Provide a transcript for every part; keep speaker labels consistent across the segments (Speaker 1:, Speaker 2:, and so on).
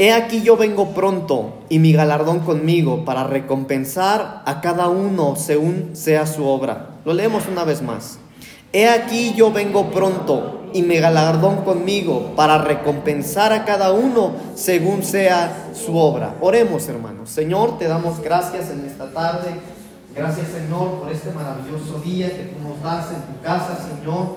Speaker 1: He aquí yo vengo pronto y mi galardón conmigo para recompensar a cada uno según sea su obra. Lo leemos una vez más. He aquí yo vengo pronto y mi galardón conmigo para recompensar a cada uno según sea su obra. Oremos hermanos. Señor, te damos gracias en esta tarde. Gracias Señor por este maravilloso día que tú nos das en tu casa, Señor.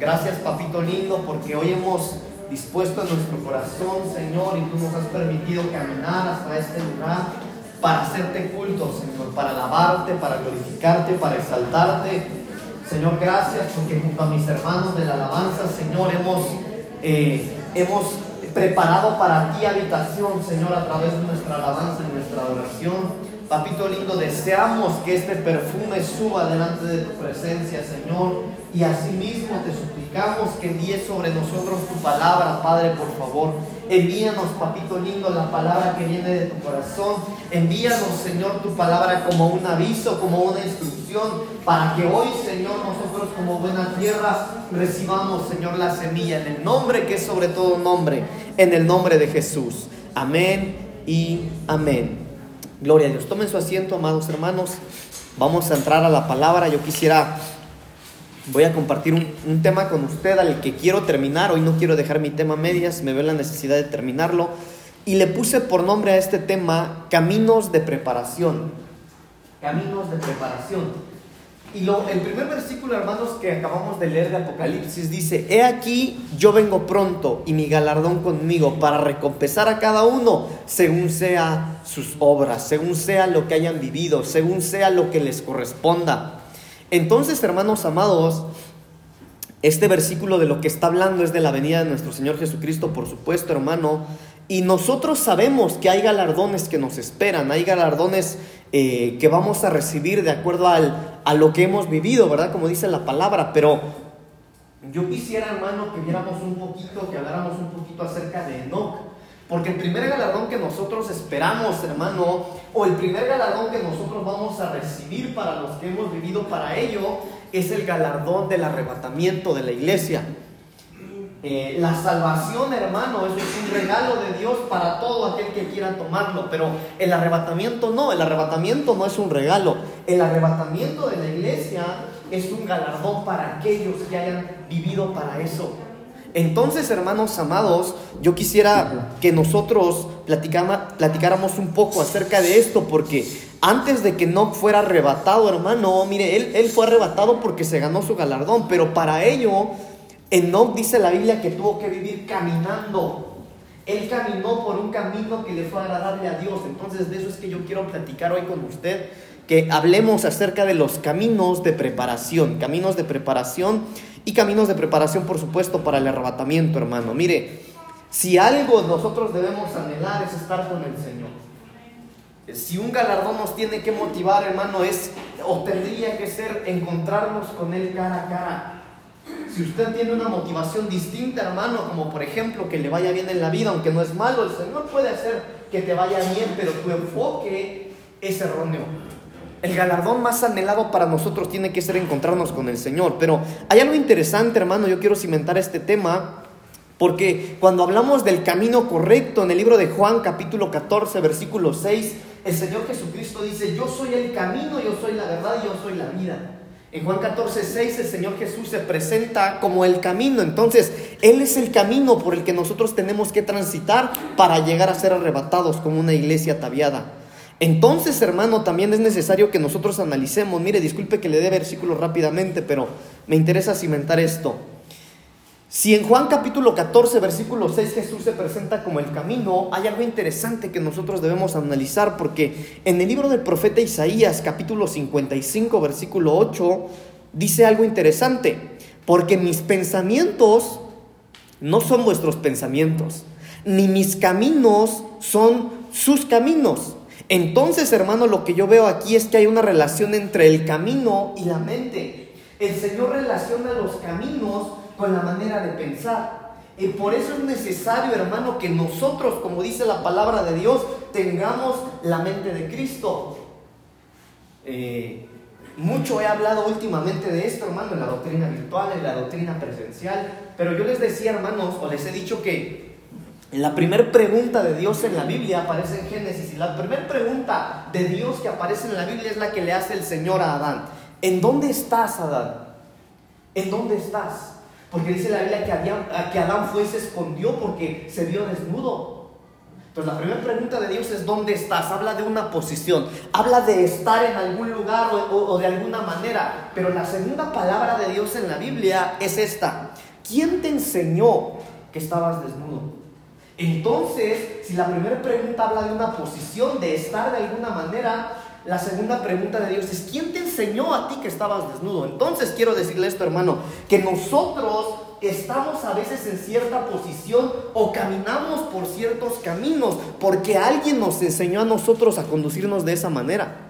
Speaker 1: Gracias Papito lindo porque hoy hemos dispuesto en nuestro corazón, Señor, y tú nos has permitido caminar hasta este lugar para hacerte culto, Señor, para alabarte, para glorificarte, para exaltarte. Señor, gracias porque junto a mis hermanos de la alabanza, Señor, hemos, eh, hemos preparado para ti habitación, Señor, a través de nuestra alabanza y nuestra adoración. Papito lindo, deseamos que este perfume suba delante de tu presencia, Señor. Y asimismo te suplicamos que envíes sobre nosotros tu palabra, Padre, por favor. Envíanos, papito lindo, la palabra que viene de tu corazón. Envíanos, Señor, tu palabra como un aviso, como una instrucción, para que hoy, Señor, nosotros como buena tierra recibamos, Señor, la semilla en el nombre que es sobre todo nombre, en el nombre de Jesús. Amén y amén. Gloria a Dios. Tomen su asiento, amados hermanos. Vamos a entrar a la palabra. Yo quisiera voy a compartir un, tema con usted al que quiero terminar. Hoy no quiero dejar mi tema medias, me veo la necesidad de terminarlo. Y le puse por nombre a este tema Caminos de Preparación. Caminos de Preparación. Y lo, el primer versículo, hermanos, que acabamos de leer de Apocalipsis dice, He aquí, yo vengo pronto y mi galardón conmigo para recompensar a cada uno según sea sus obras, según sea lo que hayan vivido, según sea lo que les corresponda. Entonces, hermanos amados, este versículo de lo que está hablando es de la venida de nuestro Señor Jesucristo, por supuesto, hermano. Y nosotros sabemos que hay galardones que nos esperan, hay galardones eh, que vamos a recibir de acuerdo al, a lo que hemos vivido, ¿verdad? Como dice la palabra. Pero yo quisiera, hermano, que viéramos un poquito, que habláramos un poquito acerca de Enoch. Porque el primer galardón que nosotros esperamos, hermano, o el primer galardón que nosotros vamos a recibir para los que hemos vivido para ello, es el galardón del arrebatamiento de la iglesia. Eh, la salvación, hermano, es un regalo de Dios para todo aquel que quiera tomarlo, pero el arrebatamiento no, el arrebatamiento no es un regalo, el arrebatamiento de la iglesia es un galardón para aquellos que hayan vivido para eso. Entonces, hermanos amados, yo quisiera que nosotros platicáramos un poco acerca de esto, porque antes de que no fuera arrebatado, hermano, mire, él, él fue arrebatado porque se ganó su galardón, pero para ello, Enoch dice la Biblia que tuvo que vivir caminando. Él caminó por un camino que le fue agradable a Dios. Entonces, de eso es que yo quiero platicar hoy con usted, que hablemos acerca de los caminos de preparación, caminos de preparación y caminos de preparación, por supuesto, para el arrebatamiento, hermano. Mire, si algo nosotros debemos anhelar es estar con el Señor. Si un galardón nos tiene que motivar, hermano, es o tendría que ser encontrarnos con Él cara a cara. Si usted tiene una motivación distinta, hermano, como por ejemplo que le vaya bien en la vida, aunque no es malo, el Señor puede hacer que te vaya bien, pero tu enfoque es erróneo. El galardón más anhelado para nosotros tiene que ser encontrarnos con el Señor. Pero hay algo interesante, hermano, yo quiero cimentar este tema, porque cuando hablamos del camino correcto en el libro de Juan capítulo 14, versículo 6, el Señor Jesucristo dice, yo soy el camino, yo soy la verdad, yo soy la vida. En Juan 14, 6 el Señor Jesús se presenta como el camino. Entonces, Él es el camino por el que nosotros tenemos que transitar para llegar a ser arrebatados como una iglesia ataviada. Entonces, hermano, también es necesario que nosotros analicemos. Mire, disculpe que le dé versículos rápidamente, pero me interesa cimentar esto. Si en Juan capítulo 14, versículo 6 Jesús se presenta como el camino, hay algo interesante que nosotros debemos analizar porque en el libro del profeta Isaías capítulo 55, versículo 8, dice algo interesante, porque mis pensamientos no son vuestros pensamientos, ni mis caminos son sus caminos. Entonces, hermano, lo que yo veo aquí es que hay una relación entre el camino y la mente. El Señor relaciona los caminos con la manera de pensar. Y por eso es necesario, hermano, que nosotros, como dice la palabra de Dios, tengamos la mente de Cristo. Eh, mucho he hablado últimamente de esto, hermano, en la doctrina virtual, en la doctrina presencial, pero yo les decía, hermanos, o les he dicho que La primera pregunta de Dios en la Biblia aparece en Génesis y la primera pregunta de Dios que aparece en la Biblia es la que le hace el Señor a Adán. ¿En dónde estás, Adán? ¿En dónde estás? Porque dice la Biblia que, Adán fue y se escondió porque se vio desnudo. Entonces la primera pregunta de Dios es ¿dónde estás? Habla de una posición, habla de estar en algún lugar o, o de alguna manera. Pero la segunda palabra de Dios en la Biblia es esta. ¿Quién te enseñó que estabas desnudo? Entonces, si la primera pregunta habla de una posición, de estar de alguna manera, la segunda pregunta de Dios es, ¿quién te enseñó a ti que estabas desnudo? Entonces quiero decirle esto, hermano, que nosotros estamos a veces en cierta posición o caminamos por ciertos caminos porque alguien nos enseñó a nosotros a conducirnos de esa manera.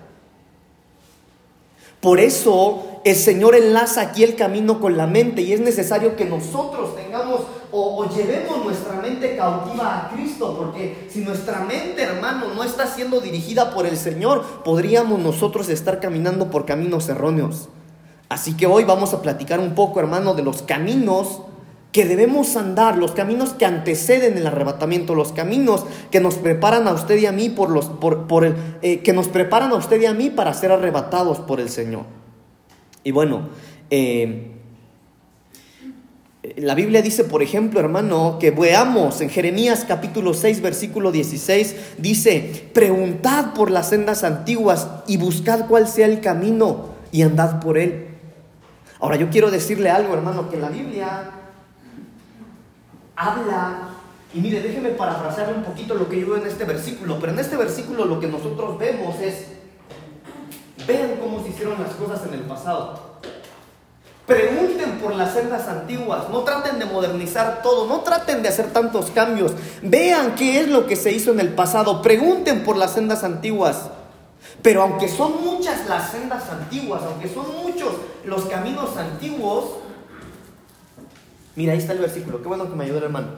Speaker 1: Por eso el Señor enlaza aquí el camino con la mente y es necesario que nosotros tengamos o, llevemos nuestra mente cautiva a Cristo, porque si nuestra mente, hermano, no está siendo dirigida por el Señor, podríamos nosotros estar caminando por caminos erróneos. Así que hoy vamos a platicar un poco, hermano, de los caminos que debemos andar, los caminos que anteceden el arrebatamiento, los caminos que nos preparan a usted y a mí por los, por, el, eh, que nos preparan a usted y a mí para ser arrebatados por el Señor. Y bueno, eh, la Biblia dice, por ejemplo, hermano, que veamos en Jeremías capítulo 6, versículo 16, dice, preguntad por las sendas antiguas y buscad cuál sea el camino y andad por él. Ahora yo quiero decirle algo, hermano, que la Biblia habla, y mire, déjeme parafrasear un poquito lo que yo veo en este versículo, pero en este versículo lo que nosotros vemos es, vean cómo se hicieron las cosas en el pasado. Pregunten por las sendas antiguas, no traten de modernizar todo, no traten de hacer tantos cambios. Vean qué es lo que se hizo en el pasado, pregunten por las sendas antiguas. Pero aunque son muchas las sendas antiguas, aunque son muchos los caminos antiguos, Mira, ahí está el versículo. Qué bueno que me ayudó hermano.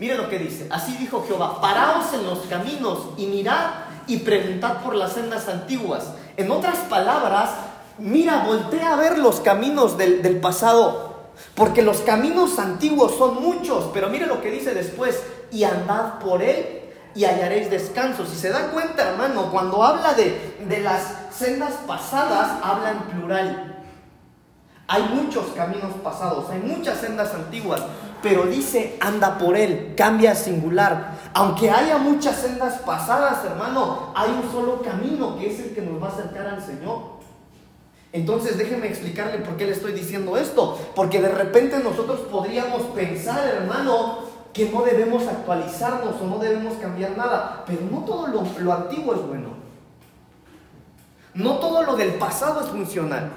Speaker 1: Mire lo que dice. Así dijo Jehová, paraos en los caminos y mirad y preguntad por las sendas antiguas. En otras palabras, mira, voltea a ver los caminos del, del pasado. Porque los caminos antiguos son muchos. Pero mire lo que dice después. Y andad por él y hallaréis descanso. Si se da cuenta, hermano, cuando habla de, de las sendas pasadas, habla en plural. Hay muchos caminos pasados, hay muchas sendas antiguas, pero dice, anda por él, cambia singular. Aunque haya muchas sendas pasadas, hermano, hay un solo camino que es el que nos va a acercar al Señor. Entonces déjeme explicarle por qué le estoy diciendo esto. Porque de repente nosotros podríamos pensar, hermano, que no debemos actualizarnos o no debemos cambiar nada. Pero no todo lo, lo antiguo es bueno. No todo lo del pasado es funcional.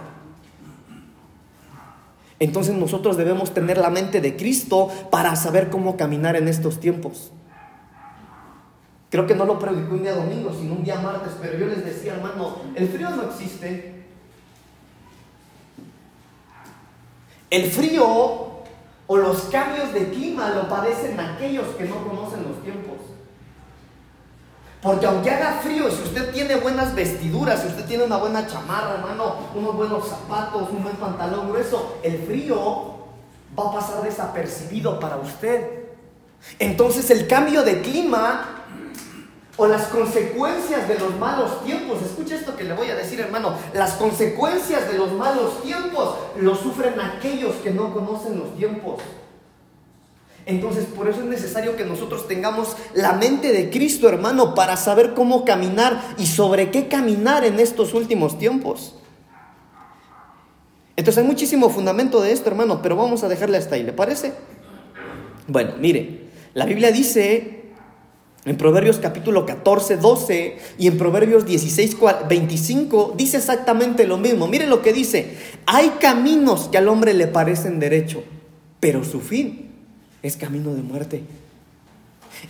Speaker 1: Entonces nosotros debemos tener la mente de Cristo para saber cómo caminar en estos tiempos. Creo que no lo prediqué un día domingo, sino un día martes, pero yo les decía, hermano, el frío no existe. El frío o los cambios de clima lo padecen aquellos que no conocen los tiempos. Porque aunque haga frío, si usted tiene buenas vestiduras, si usted tiene una buena chamarra, hermano, unos buenos zapatos, un buen pantalón grueso, el frío va a pasar desapercibido para usted. Entonces el cambio de clima o las consecuencias de los malos tiempos, escucha esto que le voy a decir hermano, las consecuencias de los malos tiempos lo sufren aquellos que no conocen los tiempos. Entonces, por eso es necesario que nosotros tengamos la mente de Cristo, hermano, para saber cómo caminar y sobre qué caminar en estos últimos tiempos. Entonces hay muchísimo fundamento de esto, hermano, pero vamos a dejarle hasta ahí, ¿le parece? Bueno, mire, la Biblia dice en Proverbios capítulo 14, 12 y en Proverbios 16, 25 dice exactamente lo mismo. Mire lo que dice, hay caminos que al hombre le parecen derecho, pero su fin es camino de muerte.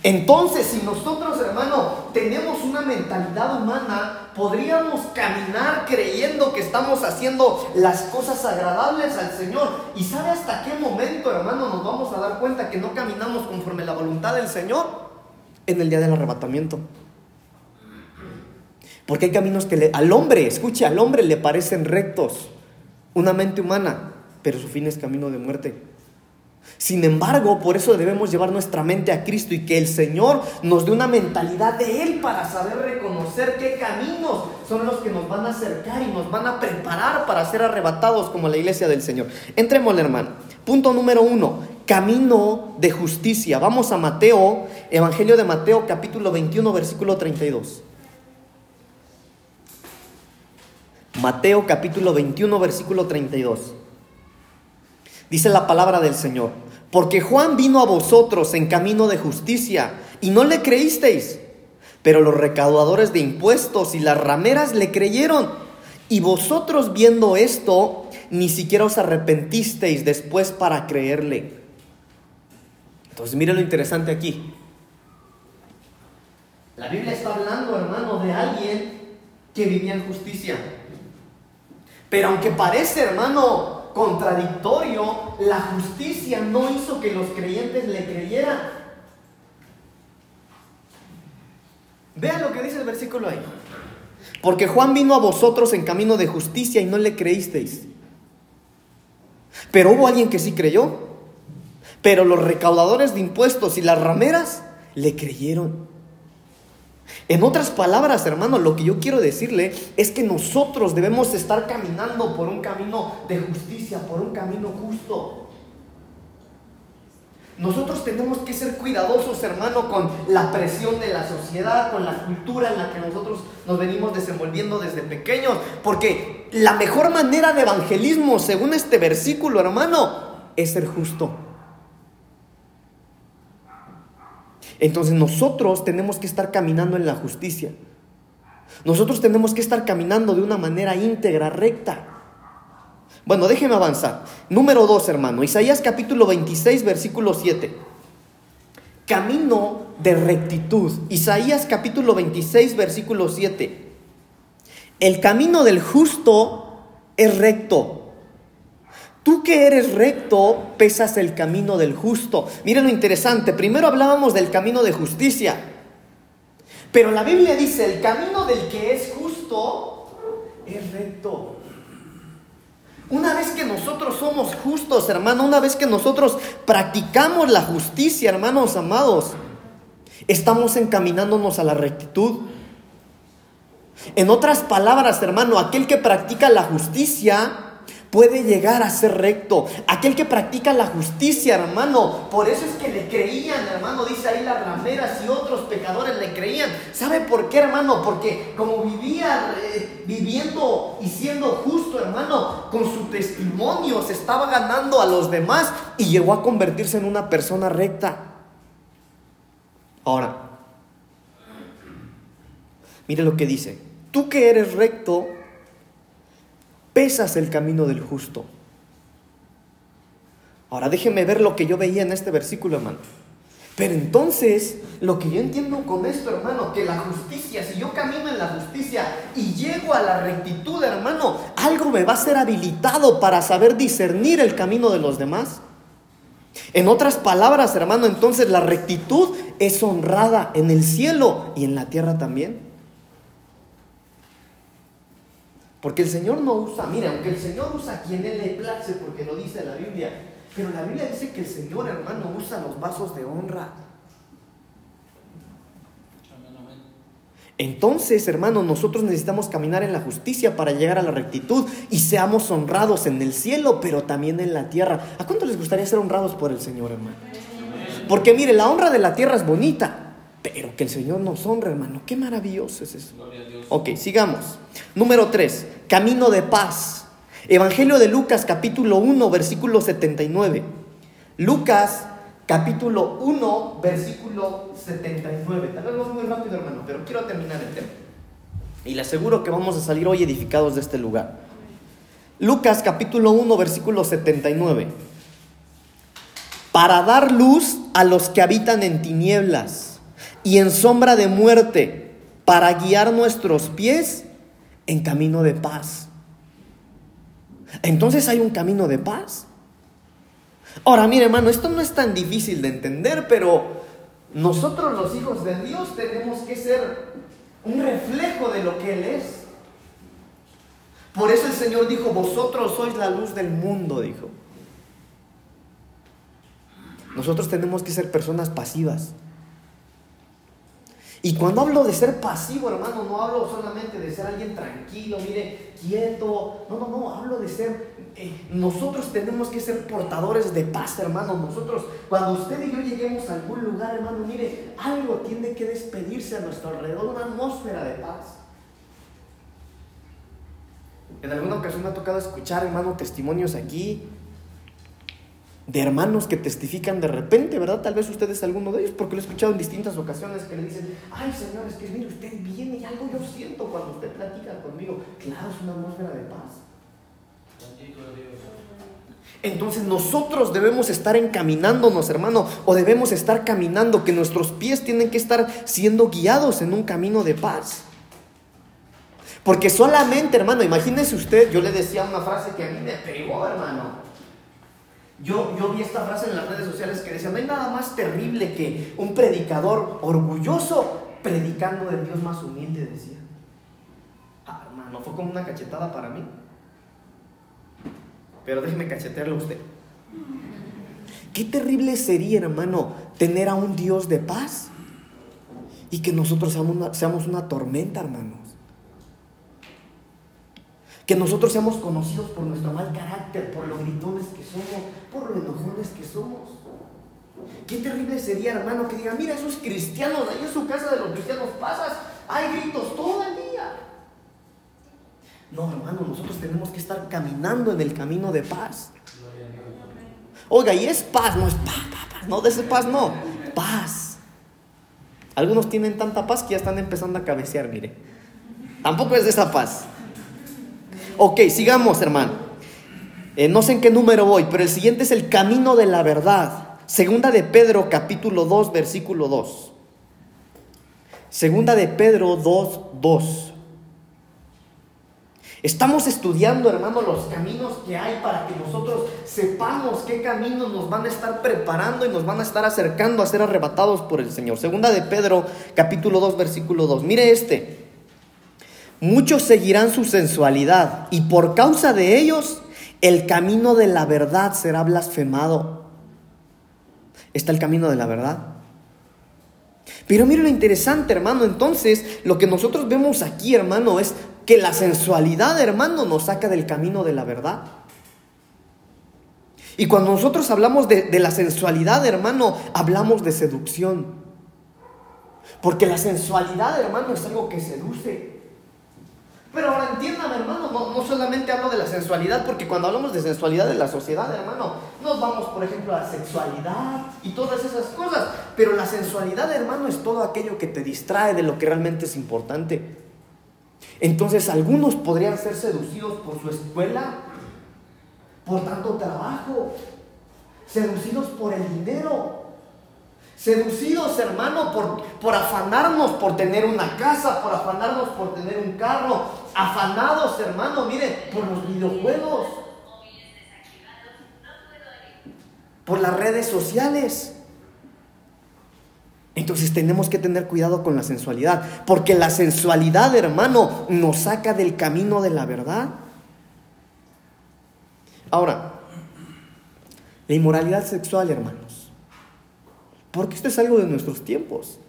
Speaker 1: Entonces, si nosotros, hermano, tenemos una mentalidad humana, podríamos caminar creyendo que estamos haciendo las cosas agradables al Señor. ¿Y sabe hasta qué momento, hermano, nos vamos a dar cuenta que no caminamos conforme la voluntad del Señor? En el día del arrebatamiento. Porque hay caminos que al hombre, escuche, al hombre le parecen rectos, una mente humana, pero su fin es camino de muerte. Sin embargo, por eso debemos llevar nuestra mente a Cristo y que el Señor nos dé una mentalidad de Él para saber reconocer qué caminos son los que nos van a acercar y nos van a preparar para ser arrebatados como la iglesia del Señor. Entremos, hermano. Punto número uno, camino de justicia. Vamos a Mateo, Evangelio de Mateo capítulo 21, versículo 32. Mateo capítulo 21, versículo 32. Dice la palabra del Señor, porque Juan vino a vosotros en camino de justicia y no le creísteis, pero los recaudadores de impuestos y las rameras le creyeron. Y vosotros viendo esto, ni siquiera os arrepentisteis después para creerle. Entonces, mire lo interesante aquí. La Biblia está hablando, hermano, de alguien que vivía en justicia. Pero aunque parece, hermano, contradictorio, la justicia no hizo que los creyentes le creyeran. Vean lo que dice el versículo ahí. Porque Juan vino a vosotros en camino de justicia y no le creísteis. Pero hubo alguien que sí creyó. Pero los recaudadores de impuestos y las rameras le creyeron. En otras palabras, hermano, lo que yo quiero decirle es que nosotros debemos estar caminando por un camino de justicia, por un camino justo. Nosotros tenemos que ser cuidadosos, hermano, con la presión de la sociedad, con la cultura en la que nosotros nos venimos desenvolviendo desde pequeños, porque la mejor manera de evangelismo, según este versículo, hermano, es ser justo. Entonces nosotros tenemos que estar caminando en la justicia. Nosotros tenemos que estar caminando de una manera íntegra, recta. Bueno, déjeme avanzar. Número 2, hermano. Isaías capítulo 26, versículo 7. Camino de rectitud. Isaías capítulo 26, versículo 7. El camino del justo es recto Tú que eres recto, pesas el camino del justo. Miren lo interesante, primero hablábamos del camino de justicia, pero la Biblia dice, el camino del que es justo es recto. Una vez que nosotros somos justos, hermano, una vez que nosotros practicamos la justicia, hermanos amados, estamos encaminándonos a la rectitud. En otras palabras, hermano, aquel que practica la justicia puede llegar a ser recto. Aquel que practica la justicia, hermano. Por eso es que le creían, hermano. Dice ahí las rameras y otros pecadores le creían. ¿Sabe por qué, hermano? Porque como vivía eh, viviendo y siendo justo, hermano, con su testimonio se estaba ganando a los demás y llegó a convertirse en una persona recta. Ahora, mire lo que dice. Tú que eres recto, pesas el camino del justo. Ahora déjeme ver lo que yo veía en este versículo, hermano. Pero entonces, lo que yo entiendo con esto, hermano, que la justicia, si yo camino en la justicia y llego a la rectitud, hermano, algo me va a ser habilitado para saber discernir el camino de los demás. En otras palabras, hermano, entonces la rectitud es honrada en el cielo y en la tierra también. Porque el Señor no usa, mira, aunque el Señor usa a quien Él le place, porque lo dice la Biblia, pero la Biblia dice que el Señor, hermano, usa los vasos de honra. Entonces, hermano, nosotros necesitamos caminar en la justicia para llegar a la rectitud y seamos honrados en el cielo, pero también en la tierra. ¿A cuánto les gustaría ser honrados por el Señor, hermano? Porque mire, la honra de la tierra es bonita, pero que el Señor nos honre, hermano. Qué maravilloso es eso. Ok, sigamos. Número 3, camino de paz. Evangelio de Lucas capítulo 1, versículo 79. Lucas capítulo 1, versículo 79. Tal vez muy rápido, hermano, pero quiero terminar el tema. Y le aseguro que vamos a salir hoy edificados de este lugar. Lucas capítulo 1, versículo 79. Para dar luz a los que habitan en tinieblas y en sombra de muerte para guiar nuestros pies en camino de paz. Entonces hay un camino de paz. Ahora, mire hermano, esto no es tan difícil de entender, pero nosotros los hijos de Dios tenemos que ser un reflejo de lo que Él es. Por eso el Señor dijo, vosotros sois la luz del mundo, dijo. Nosotros tenemos que ser personas pasivas. Y cuando hablo de ser pasivo, hermano, no hablo solamente de ser alguien tranquilo, mire, quieto. No, no, no, hablo de ser... Eh, nosotros tenemos que ser portadores de paz, hermano. Nosotros, cuando usted y yo lleguemos a algún lugar, hermano, mire, algo tiene que despedirse a nuestro alrededor, una atmósfera de paz. En alguna ocasión me ha tocado escuchar, hermano, testimonios aquí de hermanos que testifican de repente, ¿verdad? Tal vez usted es alguno de ellos, porque lo he escuchado en distintas ocasiones que le dicen, ay señores, que mire, usted viene y algo yo siento cuando usted platica conmigo. Claro, es una atmósfera de paz. Entonces nosotros debemos estar encaminándonos, hermano, o debemos estar caminando, que nuestros pies tienen que estar siendo guiados en un camino de paz. Porque solamente, hermano, imagínese usted, yo le decía una frase que a mí me pegó, hermano. Yo, yo vi esta frase en las redes sociales que decía, no hay nada más terrible que un predicador orgulloso predicando del Dios más humilde, decía. Ah, hermano, fue como una cachetada para mí. Pero déjeme cachetearlo a usted. Qué terrible sería, hermano, tener a un Dios de paz y que nosotros seamos una, tormenta, hermanos. Que nosotros seamos conocidos por nuestro mal carácter, por los gritones que somos, por los enojones que somos. Qué terrible sería, hermano, que diga, mira, esos cristianos, ahí en su casa de los cristianos pasas, hay gritos todo el día. No, hermano, nosotros tenemos que estar caminando en el camino de paz. Oiga, y es paz, no es paz, paz, no, de ese paz no, paz. Algunos tienen tanta paz que ya están empezando a cabecear, mire. Tampoco es de esa paz. Ok, sigamos, hermano. Eh, no sé en qué número voy, pero el siguiente es el camino de la verdad. Segunda de Pedro, capítulo 2, versículo 2. Segunda de Pedro 2, 2. Estamos estudiando, hermano, los caminos que hay para que nosotros sepamos qué caminos nos van a estar preparando y nos van a estar acercando a ser arrebatados por el Señor. Segunda de Pedro, capítulo 2, versículo 2. Mire este. Muchos seguirán su sensualidad y por causa de ellos el camino de la verdad será blasfemado. Está el camino de la verdad. Pero mire lo interesante, hermano. Entonces, lo que nosotros vemos aquí, hermano, es que la sensualidad, hermano, nos saca del camino de la verdad. Y cuando nosotros hablamos de, de la sensualidad, hermano, hablamos de seducción. Porque la sensualidad, hermano, es algo que seduce. Pero ahora entiéndame, hermano, no, solamente hablo de la sensualidad, porque cuando hablamos de sensualidad en la sociedad, hermano, nos vamos, por ejemplo, a la sexualidad y todas esas cosas. Pero la sensualidad, hermano, es todo aquello que te distrae de lo que realmente es importante. Entonces, algunos podrían ser seducidos por su escuela, por tanto trabajo, seducidos por el dinero, Seducidos, hermano, por, por afanarnos por tener una casa, por afanarnos por tener un carro. Afanados, hermano, mire, por los videojuegos. Por las redes sociales. Entonces tenemos que tener cuidado con la sensualidad, porque la sensualidad, hermano, nos saca del camino de la verdad. Ahora, la inmoralidad sexual, hermanos. Porque esto es algo de nuestros tiempos.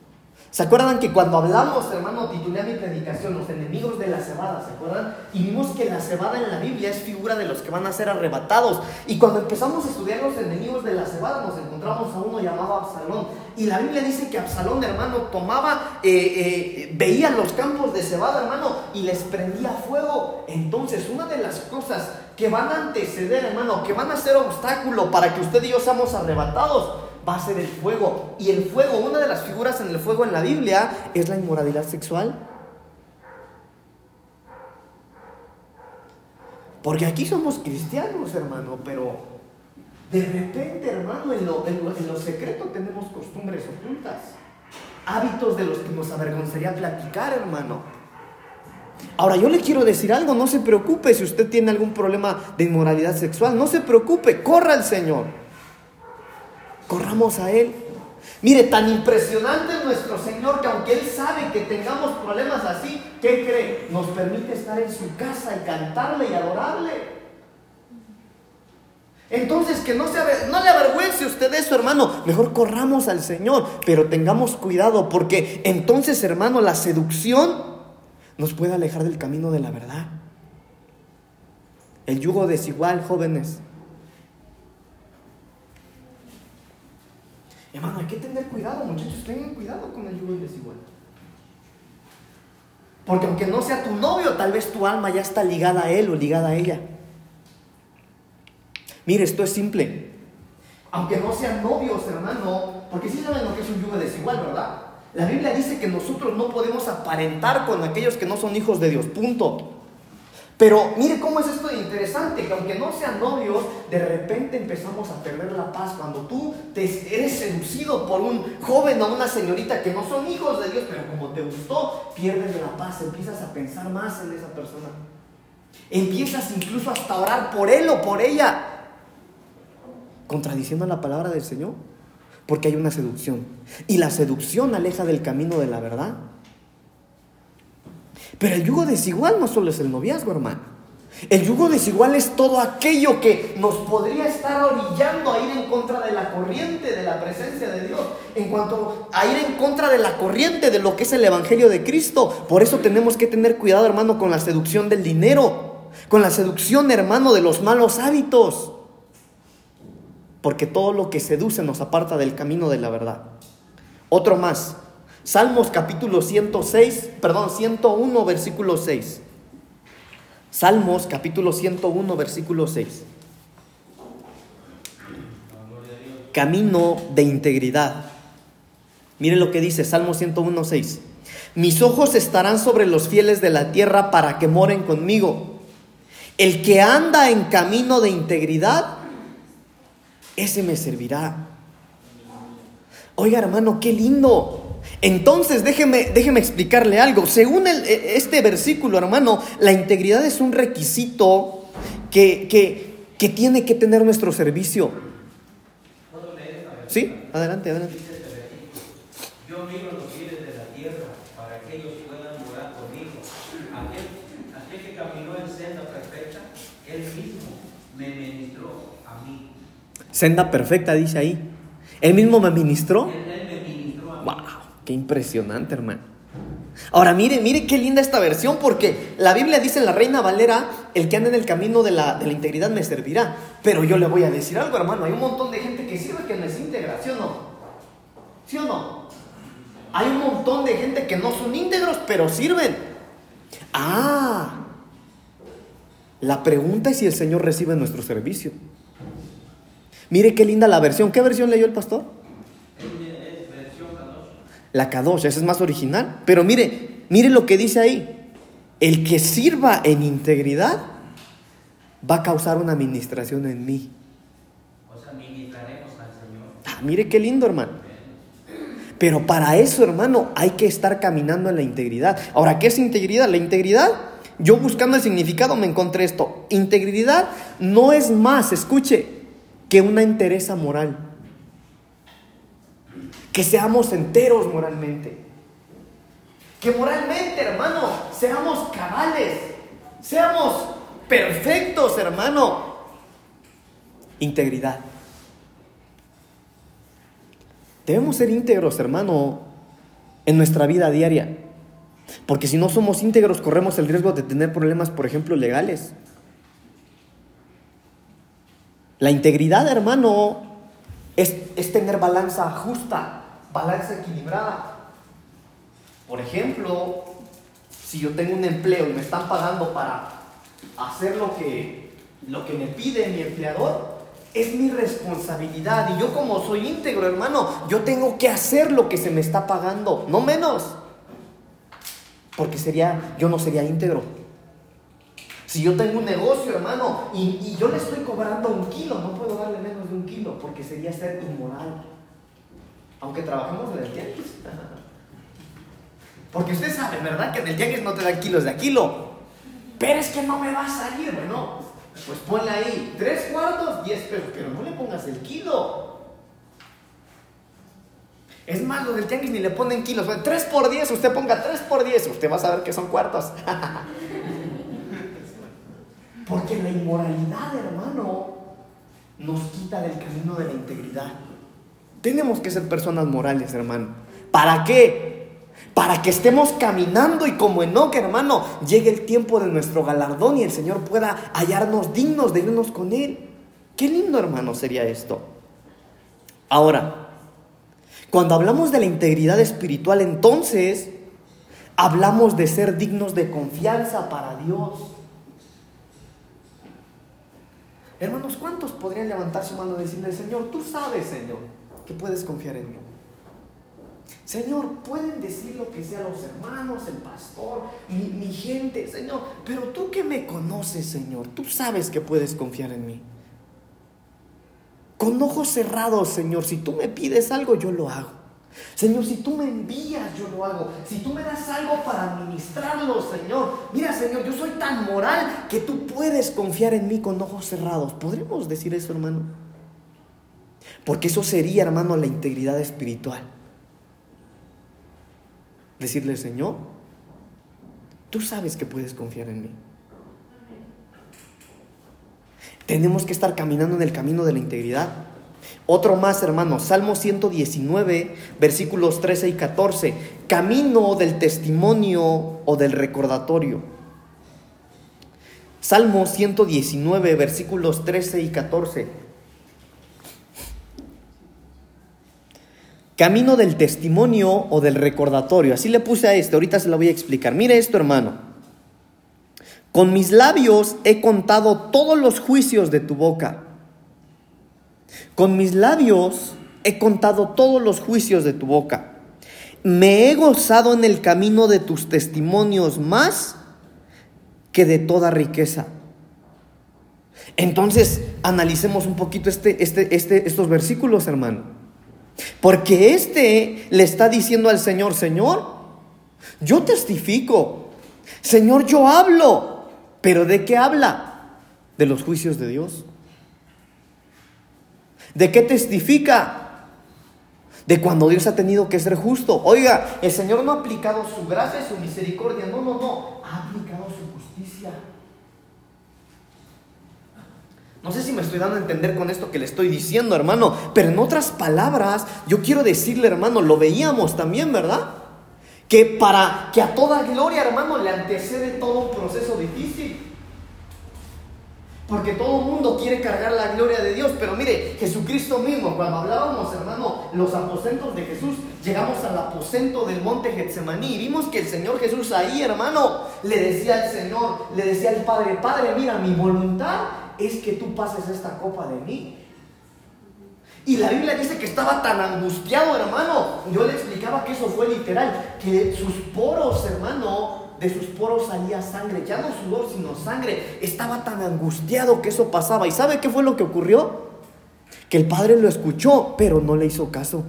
Speaker 1: ¿Se acuerdan que cuando hablamos, hermano, titulé a mi predicación, los enemigos de la cebada, ¿se acuerdan? Y vimos que la cebada en la Biblia es figura de los que van a ser arrebatados. Y cuando empezamos a estudiar los enemigos de la cebada, nos encontramos a uno llamado Absalón. Y la Biblia dice que Absalón, hermano, tomaba, eh, eh, veía los campos de cebada, hermano, y les prendía fuego. Entonces, una de las cosas que van a anteceder, hermano, que van a ser obstáculo para que usted y yo seamos arrebatados, va a ser el fuego. Y el fuego, una de las figuras en el fuego en la Biblia es la inmoralidad sexual. Porque aquí somos cristianos, hermano, pero de repente, hermano, en lo, en lo, secreto tenemos costumbres ocultas, hábitos de los que nos avergonzaría platicar, hermano. Ahora, yo le quiero decir algo, no se preocupe si usted tiene algún problema de inmoralidad sexual, no se preocupe, corra al Señor corramos a Él. Mire, tan impresionante es nuestro Señor que aunque Él sabe que tengamos problemas así, ¿qué cree? Nos permite estar en su casa y cantarle y adorarle. Entonces, que no, se, no le avergüence usted eso, hermano. Mejor corramos al Señor, pero tengamos cuidado, porque entonces, hermano, la seducción nos puede alejar del camino de la verdad. El yugo desigual, jóvenes. Hermano, hay que tener cuidado, muchachos, tengan cuidado con el yugo desigual. Porque aunque no sea tu novio, tal vez tu alma ya está ligada a él o ligada a ella. Mire, esto es simple. Aunque no sean novios, hermano, porque sí saben lo que es un yugo desigual, ¿verdad? La Biblia dice que nosotros no podemos aparentar con aquellos que no son hijos de Dios, punto. Pero mire cómo es esto de interesante, que aunque no sean novios, de repente empezamos a perder la paz. Cuando tú eres seducido por un joven o una señorita que no son hijos de Dios, pero como te gustó, pierdes la paz, empiezas a pensar más en esa persona. Empiezas incluso hasta a orar por él o por ella, contradiciendo la palabra del Señor, porque hay una seducción. Y la seducción aleja del camino de la verdad. Pero el yugo desigual no solo es el noviazgo, hermano. El yugo desigual es todo aquello que nos podría estar orillando a ir en contra de la corriente de la presencia de Dios, en cuanto a ir en contra de la corriente de lo que es el Evangelio de Cristo. Por eso tenemos que tener cuidado, hermano, con la seducción del dinero, con la seducción, hermano, de los malos hábitos. Porque todo lo que seduce nos aparta del camino de la verdad. Otro más, Salmos capítulo 106, perdón, 101, versículo 6. Salmos capítulo 101, versículo 6. Camino de integridad. Mire lo que dice Salmo 101, 6. Mis ojos estarán sobre los fieles de la tierra para que moren conmigo. El que anda en camino de integridad, ese me servirá. Oiga hermano, qué lindo. Entonces, déjeme, déjeme explicarle algo. Según e, este versículo, hermano, la integridad es un requisito que, que, tiene que tener nuestro servicio. ¿Sí? Adelante, adelante. Yo miro los fieles de la tierra para que ellos puedan morar conmigo. Aquel que caminó en senda perfecta, él mismo me ministró a mí. Senda perfecta, dice ahí. Él mismo me ministró. Qué impresionante, hermano. Ahora, mire, mire qué linda esta versión, porque la Biblia dice en la Reina Valera, el que anda en el camino de la, de la integridad me servirá. Pero yo le voy a decir algo, hermano, hay un montón de gente que sirve que no es íntegra, ¿sí o no? ¿Sí o no? Hay un montón de gente que no son íntegros, pero sirven. Ah, la pregunta es si el Señor recibe nuestro servicio. Mire qué linda la versión. ¿Qué versión leyó el pastor? La Kadosh, esa es más original. Pero mire, mire lo que dice ahí. El que sirva en integridad va a causar una administración en mí. O sea, ministraremos al Señor. Ah, mire qué lindo, hermano. Pero para eso, hermano, hay que estar caminando en la integridad. Ahora, ¿qué es integridad? La integridad, yo buscando el significado me encontré esto. Integridad no es más, escuche, que una entereza moral que seamos enteros moralmente. Que moralmente, hermano, seamos cabales, seamos perfectos, hermano. Integridad. Debemos ser íntegros, hermano, en nuestra vida diaria. Porque si no somos íntegros, corremos el riesgo de tener problemas, por ejemplo, legales. La integridad, hermano, es, es tener balanza justa balanza equilibrada. Por ejemplo, si yo tengo un empleo y me están pagando para hacer lo que, lo que me pide mi empleador, es mi responsabilidad. Y yo como soy íntegro, hermano, yo tengo que hacer lo que se me está pagando, no menos. Porque sería, yo no sería íntegro. Si yo tengo un negocio, hermano, y, y yo le estoy cobrando un kilo, no puedo darle menos de un kilo, porque sería ser inmoral aunque trabajemos en el tianguis. Porque usted sabe, ¿verdad? Que en el tianguis no te dan kilos de kilo. Pero es que no me va a salir, bueno. Pues ponle ahí, tres cuartos, diez pesos, pero no le pongas el kilo. Es más, lo del tianguis ni le ponen kilos. 3 por 10, usted ponga 3 por 10, usted va a saber que son cuartos. Porque la inmoralidad, hermano, nos quita del camino de la integridad. Tenemos que ser personas morales, hermano. ¿Para qué? Para que estemos caminando y como Enoch, hermano, llegue el tiempo de nuestro galardón y el Señor pueda hallarnos dignos de irnos con Él. Qué lindo, hermano, sería esto. Ahora, cuando hablamos de la integridad espiritual, entonces hablamos de ser dignos de confianza para Dios. Hermanos, ¿cuántos podrían levantar su mano y decirle, Señor, tú sabes, Señor, que puedes confiar en mí? Señor, pueden decir lo que sea los hermanos, el pastor, mi, mi, gente, Señor, pero tú que me conoces, Señor, tú sabes que puedes confiar en mí. Con ojos cerrados, Señor, si tú me pides algo, yo lo hago. Señor, si tú me envías, yo lo hago. Si tú me das algo para administrarlo, Señor. Mira, Señor, yo soy tan moral que tú puedes confiar en mí con ojos cerrados. ¿Podremos decir eso, hermano? Porque eso sería, hermano, la integridad espiritual. Decirle, Señor, tú sabes que puedes confiar en mí. Tenemos que estar caminando en el camino de la integridad. Otro más, hermano, Salmo 119, versículos 13 y 14. Camino del testimonio o del recordatorio. Salmo 119, versículos 13 y 14. Camino del testimonio o del recordatorio. Así le puse a este, ahorita se lo voy a explicar. Mire esto, hermano. Con mis labios he contado todos los juicios de tu boca. Con mis labios he contado todos los juicios de tu boca. Me he gozado en el camino de tus testimonios más que de toda riqueza. Entonces, analicemos un poquito este, este, este, estos versículos, hermano. Porque este le está diciendo al Señor, Señor, yo testifico, Señor, yo hablo, ¿Pero de qué habla? De los juicios de Dios. ¿De qué testifica? De cuando Dios ha tenido que ser justo. Oiga, el Señor no ha aplicado su gracia y su misericordia. No, no, no. Ha aplicado su justicia. No sé si me estoy dando a entender con esto que le estoy diciendo, hermano. Pero en otras palabras, yo quiero decirle, hermano, lo veíamos también, ¿verdad? que para que a toda gloria, hermano, le antecede todo un proceso difícil. Porque todo el mundo quiere cargar la gloria de Dios. Pero mire, Jesucristo mismo, cuando hablábamos, hermano, los aposentos de Jesús, llegamos al aposento del monte Getsemaní y vimos que el Señor Jesús ahí, hermano, le decía al Señor, le decía al Padre, Padre, mira, mi voluntad es que tú pases esta copa de mí. Y la Biblia dice que estaba tan angustiado, hermano. Yo le explicaba que eso fue literal, que sus poros, hermano, de sus poros salía sangre, ya no sudor, sino sangre. Estaba tan angustiado que eso pasaba. ¿Y sabe qué fue lo que ocurrió? Que el Padre lo escuchó, pero no le hizo caso.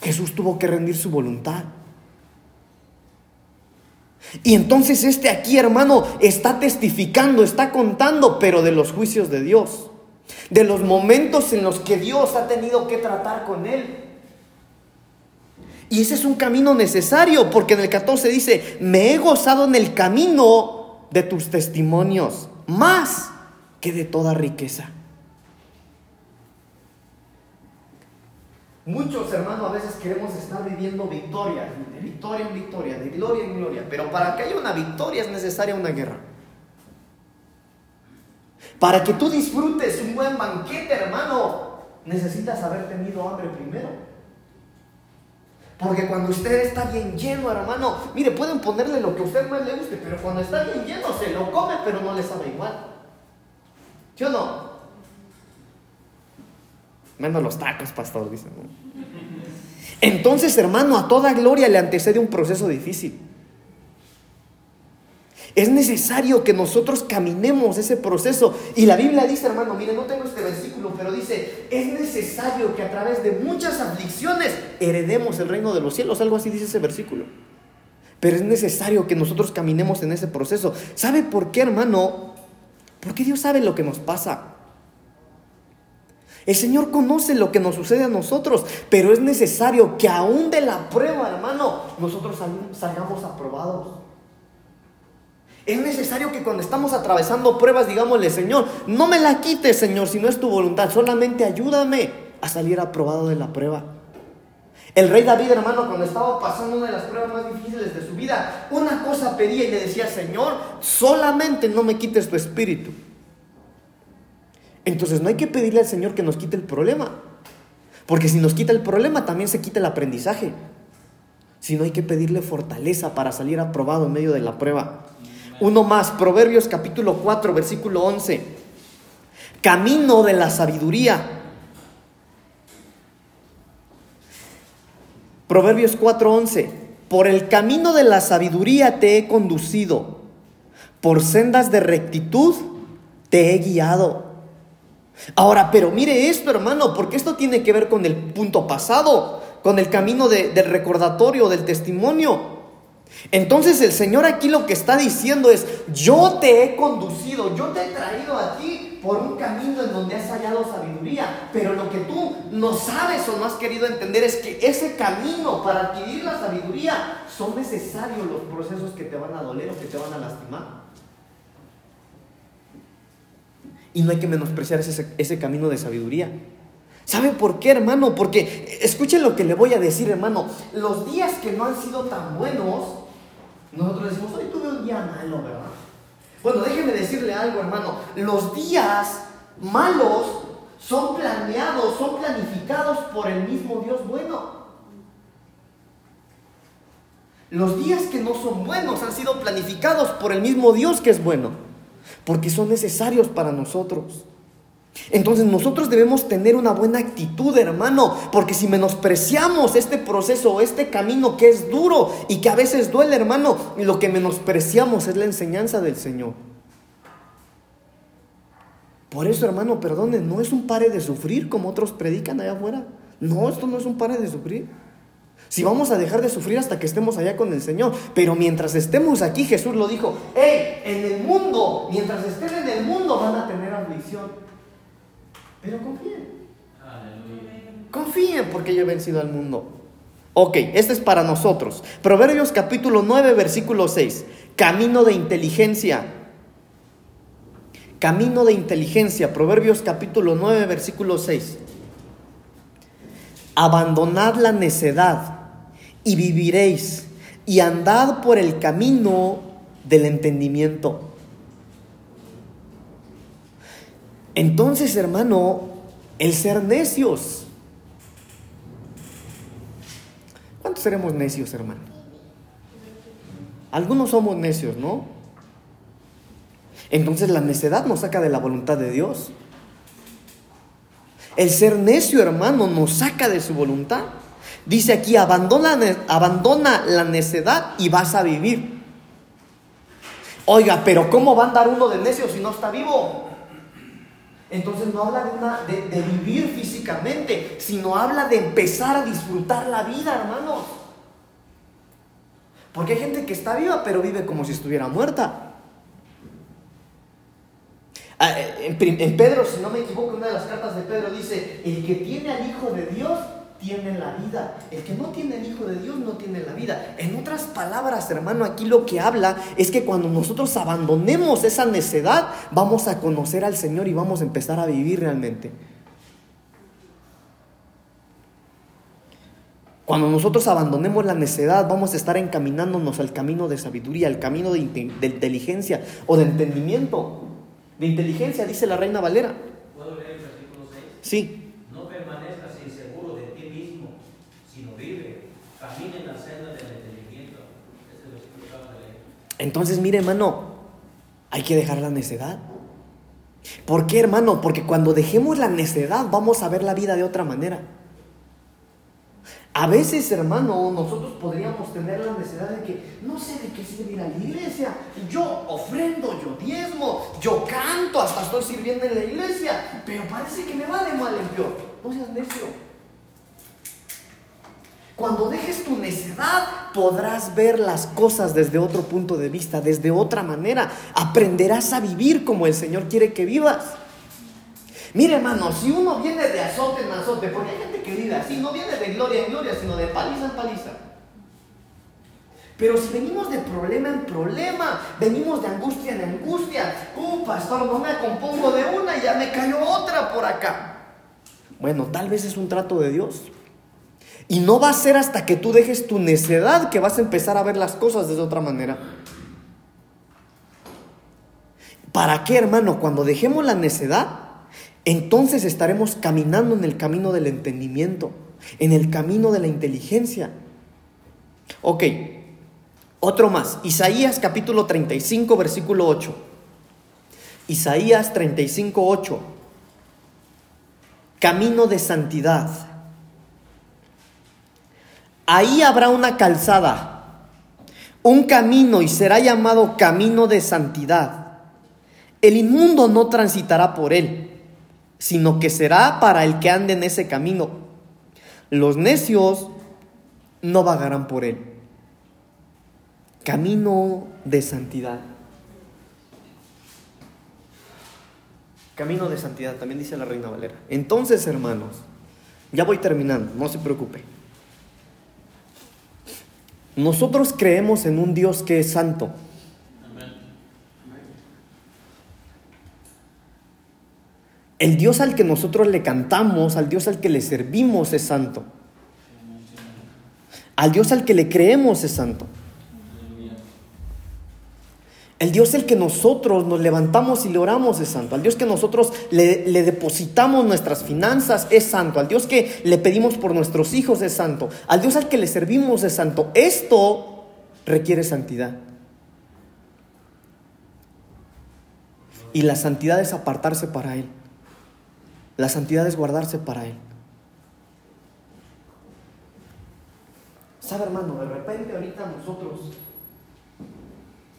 Speaker 1: Jesús tuvo que rendir su voluntad. Y entonces este aquí, hermano, está testificando, está contando, pero de los juicios de Dios de los momentos en los que Dios ha tenido que tratar con él. Y ese es un camino necesario, porque en el 14 dice, me he gozado en el camino de tus testimonios, más que de toda riqueza. Muchos hermanos a veces queremos estar viviendo victorias, de victoria en victoria, de gloria en gloria, pero para que haya una victoria es necesaria una guerra. Para que tú disfrutes un buen banquete, hermano, necesitas haber tenido hambre primero. Porque cuando usted está bien lleno, hermano, mire, pueden ponerle lo que a usted más le guste, pero cuando está bien lleno se lo come, pero no le sabe igual. ¿Sí no? Menos los tacos, pastor, dicen. Entonces, hermano, a toda gloria le antecede un proceso difícil. Es necesario que nosotros caminemos ese proceso. Y la Biblia dice, hermano, mire, no tengo este versículo, pero dice, es necesario que a través de muchas aflicciones heredemos el reino de los cielos. Algo así dice ese versículo. Pero es necesario que nosotros caminemos en ese proceso. ¿Sabe por qué, hermano? Porque Dios sabe lo que nos pasa. El Señor conoce lo que nos sucede a nosotros, pero es necesario que aún de la prueba, hermano, nosotros salgamos aprobados. Es necesario que cuando estamos atravesando pruebas, digámosle, Señor, no me la quites, Señor, si no es tu voluntad, solamente ayúdame a salir aprobado de la prueba. El rey David, hermano, cuando estaba pasando una de las pruebas más difíciles de su vida, una cosa pedía y le decía, Señor, solamente no me quites tu espíritu. Entonces no hay que pedirle al Señor que nos quite el problema, porque si nos quita el problema también se quita el aprendizaje. Sino hay que pedirle fortaleza para salir aprobado en medio de la prueba. Uno más, Proverbios capítulo 4, versículo 11. Camino de la sabiduría. Proverbios 4, 11. Por el camino de la sabiduría te he conducido, por sendas de rectitud te he guiado. Ahora, pero mire esto, hermano, porque esto tiene que ver con el punto pasado, con el camino del recordatorio, del testimonio. Entonces el Señor aquí lo que está diciendo es, yo te he conducido, yo te he traído a ti por un camino en donde has hallado sabiduría, pero lo que tú no sabes o no has querido entender es que ese camino para adquirir la sabiduría son necesarios los procesos que te van a doler o que te van a lastimar. Y no hay que menospreciar ese, ese camino de sabiduría. ¿Sabe por qué, hermano? Porque escuchen lo que le voy a decir, hermano. Los días que no han sido tan buenos, nosotros decimos, hoy tuve un día malo, ¿verdad? Bueno, déjeme decirle algo, hermano. Los días malos son planeados, son planificados por el mismo Dios bueno. Los días que no son buenos han sido planificados por el mismo Dios que es bueno, porque son necesarios para nosotros. Entonces nosotros debemos tener una buena actitud, hermano, porque si menospreciamos este proceso, este camino que es duro y que a veces duele, hermano, lo que menospreciamos es la enseñanza del Señor. Por eso, hermano, perdone, no es un pare de sufrir como otros predican allá afuera. No, esto no es un pare de sufrir. Si vamos a dejar de sufrir hasta que estemos allá con el Señor. Pero mientras estemos aquí, Jesús lo dijo, hey, en el mundo, mientras estén en el mundo van a tener aflicción. Pero confíen. Confíen porque yo he vencido al mundo. Ok, este es para nosotros. Proverbios capítulo 9, versículo 6. Camino de inteligencia. Camino de inteligencia. Proverbios capítulo 9, versículo 6. Abandonad la necedad y viviréis, y andad por el camino del entendimiento. Entonces, hermano, el ser necios. ¿Cuántos seremos necios, hermano? Algunos somos necios, ¿no? Entonces la necedad nos saca de la voluntad de Dios. El ser necio, hermano, nos saca de su voluntad. Dice aquí, abandona, abandona la necedad y vas a vivir. Oiga, pero ¿cómo va a andar uno de necio si no está vivo? Entonces no habla de, una, de, vivir físicamente, sino habla de empezar a disfrutar la vida, hermanos. Porque hay gente que está viva, pero vive como si estuviera muerta. Ah, en Pedro, si no me equivoco, una de las cartas de Pedro dice, el que tiene al Hijo de Dios tiene la vida. El que no tiene el Hijo de Dios no tiene la vida. En otras palabras, hermano, aquí lo que habla es que cuando nosotros abandonemos esa necedad, vamos a conocer al Señor y vamos a empezar a vivir realmente. Cuando nosotros abandonemos la necedad, vamos a estar encaminándonos al camino de sabiduría, al camino de, de inteligencia o de entendimiento. De inteligencia, dice la reina Valera. ¿Puedo leer el versículo 6? Sí. Entonces, mire, hermano, hay que dejar la necedad. ¿Por qué, hermano? Porque cuando dejemos la necedad vamos a ver la vida de otra manera. A veces, hermano, nosotros podríamos tener la necesidad de que no sé de qué sirve ir a la iglesia. Yo ofrendo, yo diezmo, yo canto, hasta estoy sirviendo en la iglesia, pero parece que me vale mal el peor. No seas necio. Cuando dejes tu necedad, podrás ver las cosas desde otro punto de vista, desde otra manera. Aprenderás a vivir como el Señor quiere que vivas. Mire, hermano, si uno viene de azote en azote, porque hay gente que vive así, no viene de gloria en gloria, sino de paliza en paliza. Pero si venimos de problema en problema, venimos de angustia en angustia, uh, pastor, no me compongo de una y ya me cayó otra por acá. Bueno, tal vez es un trato de Dios. Y no va a ser hasta que tú dejes tu necedad que vas a empezar a ver las cosas de otra manera. ¿Para qué, hermano? Cuando dejemos la necedad, entonces estaremos caminando en el camino del entendimiento, en el camino de la inteligencia. Ok, otro más. Isaías capítulo 35, versículo 8. Isaías 35, 8. Camino de santidad. Ahí habrá una calzada, un camino y será llamado camino de santidad. El inmundo no transitará por él, sino que será para el que ande en ese camino. Los necios no vagarán por él. Camino de santidad. Camino de santidad, también dice la Reina Valera. Entonces, hermanos, ya voy terminando, no se preocupe. Nosotros creemos en un Dios que es santo. El Dios al que nosotros le cantamos, al Dios al que le servimos es santo. Al Dios al que le creemos es santo. El Dios el que nosotros nos levantamos y le oramos es santo. Al Dios que nosotros le, le, depositamos nuestras finanzas es santo. Al Dios que le pedimos por nuestros hijos es santo. Al Dios al que le servimos es santo. Esto requiere santidad. Y la santidad es apartarse para Él. La santidad es guardarse para Él. ¿Sabe hermano? De repente ahorita nosotros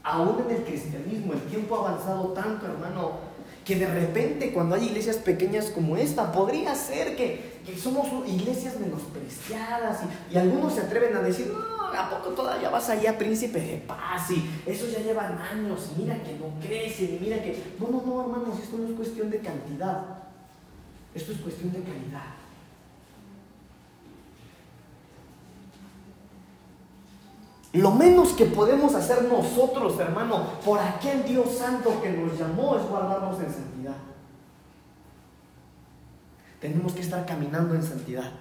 Speaker 1: aún en el cristianismo, el tiempo ha avanzado tanto, hermano, que de repente cuando hay iglesias pequeñas como esta, podría ser que, somos iglesias menospreciadas y, y, algunos se atreven a decir, no, ¿a poco todavía vas allá, príncipe de paz? Y eso ya llevan años y mira que no crecen y mira que... No, no, no, hermanos, esto no es cuestión de cantidad, esto es cuestión de calidad. Lo menos que podemos hacer nosotros, hermano, por aquel Dios santo que nos llamó es guardarnos en santidad. Tenemos que estar caminando en santidad.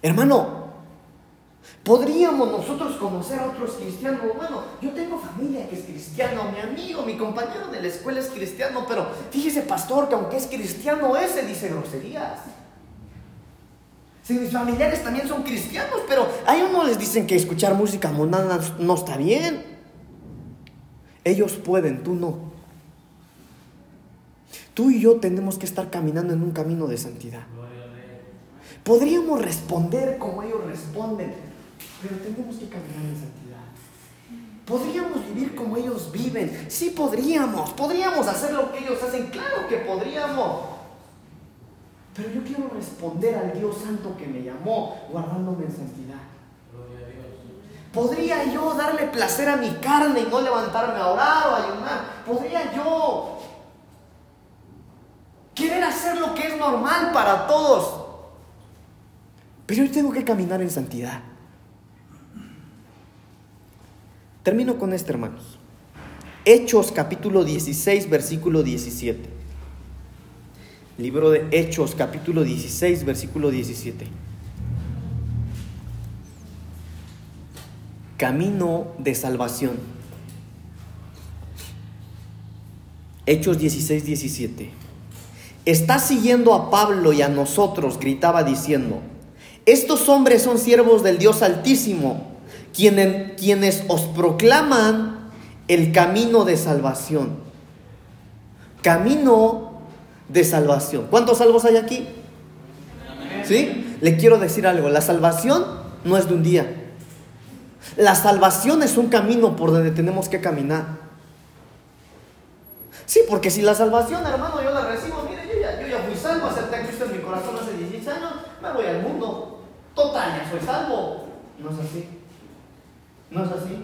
Speaker 1: Hermano, podríamos nosotros conocer a otros cristianos. Bueno, yo tengo familia que es cristiano, mi amigo, mi compañero de la escuela es cristiano, pero fíjese, pastor, que aunque es cristiano, ese dice groserías. Si mis familiares también son cristianos, pero ellos no les dicen que escuchar música mundana no está bien. Ellos pueden, tú no. Tú y yo tenemos que estar caminando en un camino de santidad. Podríamos responder como ellos responden, pero tenemos que caminar en santidad. ¿Podríamos vivir como ellos viven? Sí, podríamos. ¿Podríamos hacer lo que ellos hacen? Claro que podríamos. Pero yo quiero responder al Dios Santo que me llamó, guardándome en santidad. ¿Podría yo darle placer a mi carne y no levantarme a orar o a ayunar? ¿Podría yo querer hacer lo que es normal para todos? Pero yo tengo que caminar en santidad. Termino con esto, hermanos. Hechos capítulo 16, versículo 17. Libro de Hechos, capítulo 16, versículo 17. Camino de salvación. Hechos 16, 17. Está siguiendo a Pablo y a nosotros, gritaba diciendo, estos hombres son siervos del Dios Altísimo, quienes, quienes os proclaman el camino de salvación. Camino de salvación. ¿Cuántos salvos hay aquí? ¿Sí? Le quiero decir algo, la salvación no es de un día. La salvación es un camino por donde tenemos que caminar. Sí, porque si la salvación, hermano, yo la recibo, mire, yo ya, yo ya fui salvo, acepté a Cristo en mi corazón hace 16 años, me voy al mundo. Total, ya soy salvo. No es así. No es así.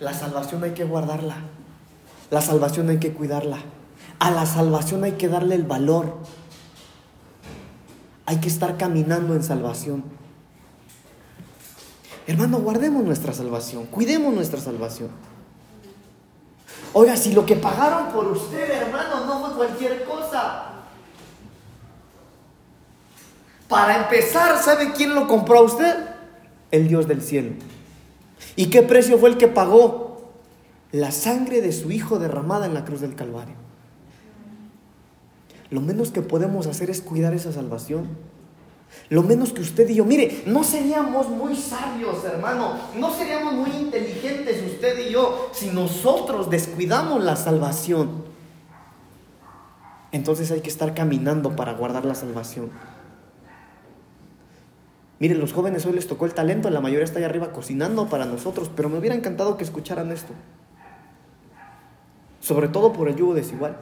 Speaker 1: La salvación hay que guardarla. La salvación hay que cuidarla. A la salvación hay que darle el valor. Hay que estar caminando en salvación. Hermano, guardemos nuestra salvación, cuidemos nuestra salvación. Oiga, si lo que pagaron por usted, hermano, no fue cualquier cosa. Para empezar, ¿sabe quién lo compró a usted? El Dios del cielo. ¿Y qué precio fue el que pagó? La sangre de su Hijo derramada en la cruz del Calvario. Lo menos que podemos hacer es cuidar esa salvación. Lo menos que usted y yo, mire, no seríamos muy sabios, hermano, no seríamos muy inteligentes usted y yo si nosotros descuidamos la salvación. Entonces hay que estar caminando para guardar la salvación. Miren, los jóvenes hoy les tocó el talento, la mayoría está allá arriba cocinando para nosotros, pero me hubiera encantado que escucharan esto. Sobre todo por el yugo desigual.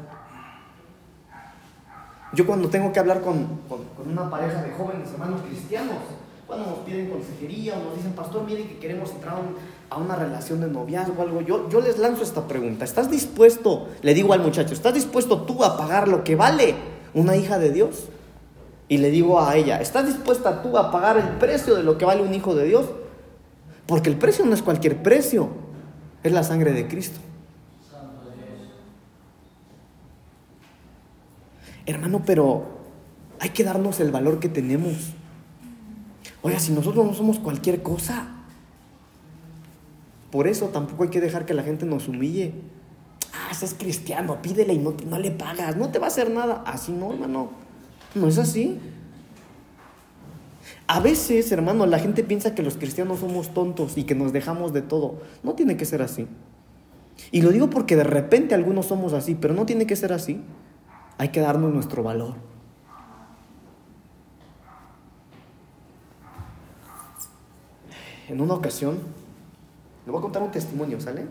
Speaker 1: Yo cuando tengo que hablar con, una pareja de jóvenes hermanos cristianos, cuando nos piden consejería o nos dicen, pastor, miren que queremos entrar a una relación de noviazgo o algo, yo, yo les lanzo esta pregunta. ¿Estás dispuesto, le digo al muchacho, ¿estás dispuesto tú a pagar lo que vale una hija de Dios? Y le digo a ella, ¿estás dispuesta tú a pagar el precio de lo que vale un hijo de Dios? Porque el precio no es cualquier precio, es la sangre de Cristo. Hermano, pero hay que darnos el valor que tenemos. Oiga, si nosotros no somos cualquier cosa, por eso tampoco hay que dejar que la gente nos humille. Ah, es cristiano, pídele y no, no le pagas, no te va a hacer nada. Así no, hermano. No es así. A veces, hermano, la gente piensa que los cristianos somos tontos y que nos dejamos de todo. No tiene que ser así. Y lo digo porque de repente algunos somos así, pero no tiene que ser así. Hay que darnos nuestro valor. En una ocasión, le voy a contar un testimonio, ¿sale?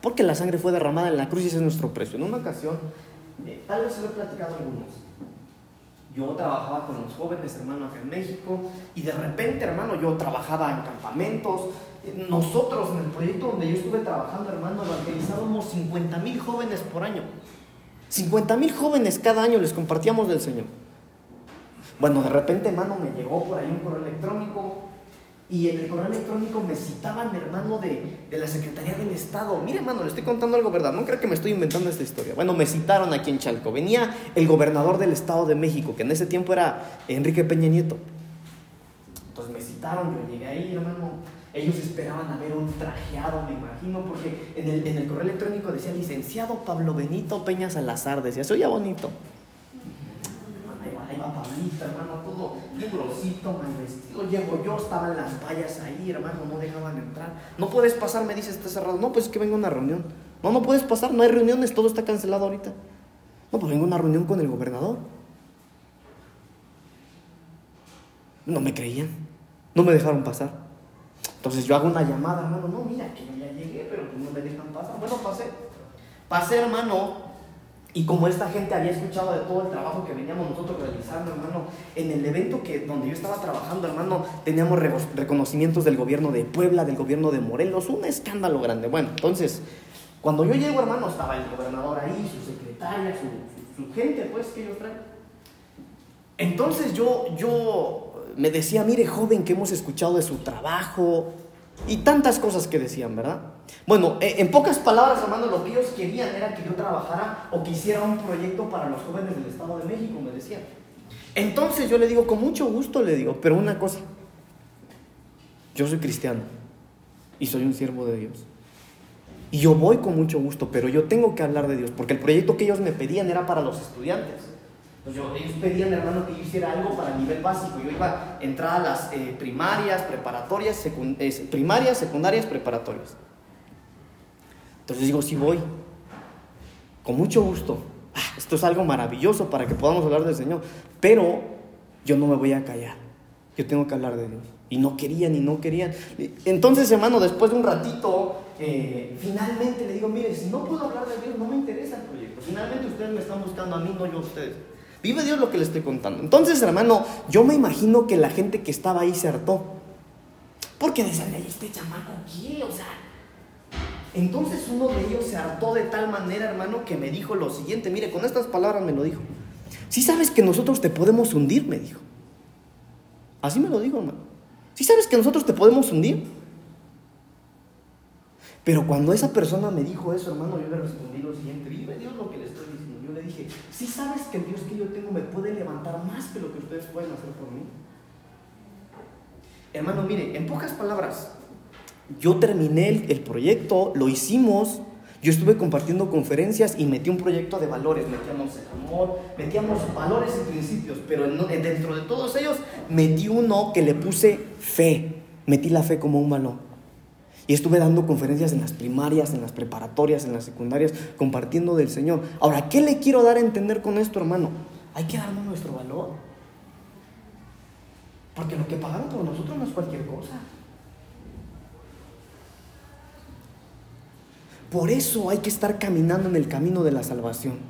Speaker 1: Porque la sangre fue derramada en la cruz y ese es nuestro precio. En una ocasión, eh, tal vez se lo he platicado a algunos. Yo trabajaba con los jóvenes, hermano, acá en México, y de repente, hermano, yo trabajaba en campamentos. Nosotros, en el proyecto donde yo estuve trabajando, hermano, evangelizábamos 50 mil jóvenes por año. 50 mil jóvenes cada año les compartíamos del Señor. Bueno, de repente, hermano, me llegó por ahí un correo electrónico y en el correo electrónico me citaban, hermano, de, de la Secretaría del Estado. Mire, hermano, le estoy contando algo verdad. No creo que me estoy inventando esta historia. Bueno, me citaron aquí en Chalco. Venía el gobernador del Estado de México, que en ese tiempo era Enrique Peña Nieto. Entonces me citaron, yo llegué ahí, hermano ellos esperaban a ver un trajeado, me imagino, porque en el, en el correo electrónico decía licenciado Pablo Benito Peña Salazar, decía, se oía bonito. Ahí va, Pablito, hermano, todo grosito, mal vestido. Llego yo, estaban las vallas ahí, hermano, no dejaban entrar. No puedes pasar, me dice, está cerrado. No, pues es que vengo a una reunión. No, no puedes pasar, no hay reuniones, todo está cancelado ahorita. No, pues vengo a una reunión con el gobernador. No me creían, no me dejaron pasar. Entonces yo hago una llamada, hermano, no, mira, que ya llegué, pero pues no me dejan pasar. Bueno, pasé. Pasé, hermano, y como esta gente había escuchado de todo el trabajo que veníamos nosotros realizando, hermano, en el evento que, donde yo estaba trabajando, hermano, teníamos reconocimientos del gobierno de Puebla, del gobierno de Morelos, un escándalo grande. Bueno, entonces, cuando yo llego, hermano, estaba el gobernador ahí, su secretaria, su, su gente, pues, que ellos traen. Entonces yo, yo me decía, mire joven, que hemos escuchado de su trabajo y tantas cosas que decían, ¿verdad? Bueno, eh, en pocas palabras, hermano, lo que ellos querían era que yo trabajara o que hiciera un proyecto para los jóvenes del Estado de México, me decían. Entonces yo le digo, con mucho gusto le digo, pero una cosa, yo soy cristiano y soy un siervo de Dios. Y yo voy con mucho gusto, pero yo tengo que hablar de Dios, porque el proyecto que ellos me pedían era para los estudiantes ellos pedían, hermano, que yo hiciera algo para el nivel básico. Yo iba a entrar a las eh, primarias, preparatorias, primarias, secundarias, preparatorias. Entonces digo, sí voy. Con mucho gusto. Ah, esto es algo maravilloso para que podamos hablar del Señor. Pero yo no me voy a callar. Yo tengo que hablar de Dios. Y no querían y no querían. Entonces, hermano, después de un ratito, eh, finalmente le digo, mire, si no puedo hablar de Dios, no me interesa el proyecto. Finalmente ustedes me están buscando a mí, no yo a ustedes. Vive Dios lo que le estoy contando. Entonces, hermano, yo me imagino que la gente que estaba ahí se hartó. Porque decían, este chamaco, ¿qué? O sea. Entonces uno de ellos se hartó de tal manera, hermano, que me dijo lo siguiente. Mire, con estas palabras me lo dijo. Si sabes que nosotros te podemos hundir, me dijo. Así me lo dijo, hermano. ¿Sí sabes que nosotros te podemos hundir? Pero cuando esa persona me dijo eso, hermano, yo le respondí lo siguiente, vive Dios lo que le estoy diciendo. Yo le dije, ¿sí sabes que el Dios que yo tengo me puede levantar más que lo que ustedes pueden hacer por mí? Hermano, mire, en pocas palabras, yo terminé el, proyecto, lo hicimos, yo estuve compartiendo conferencias y metí un proyecto de valores, metíamos amor, metíamos valores y principios, pero dentro de todos ellos metí uno que le puse fe, metí la fe como un valor. Y estuve dando conferencias en las primarias, en las preparatorias, en las secundarias, compartiendo del Señor. Ahora, ¿qué le quiero dar a entender con esto, hermano? Hay que darnos nuestro valor. Porque lo que pagaron por nosotros no es cualquier cosa. Por eso hay que estar caminando en el camino de la salvación.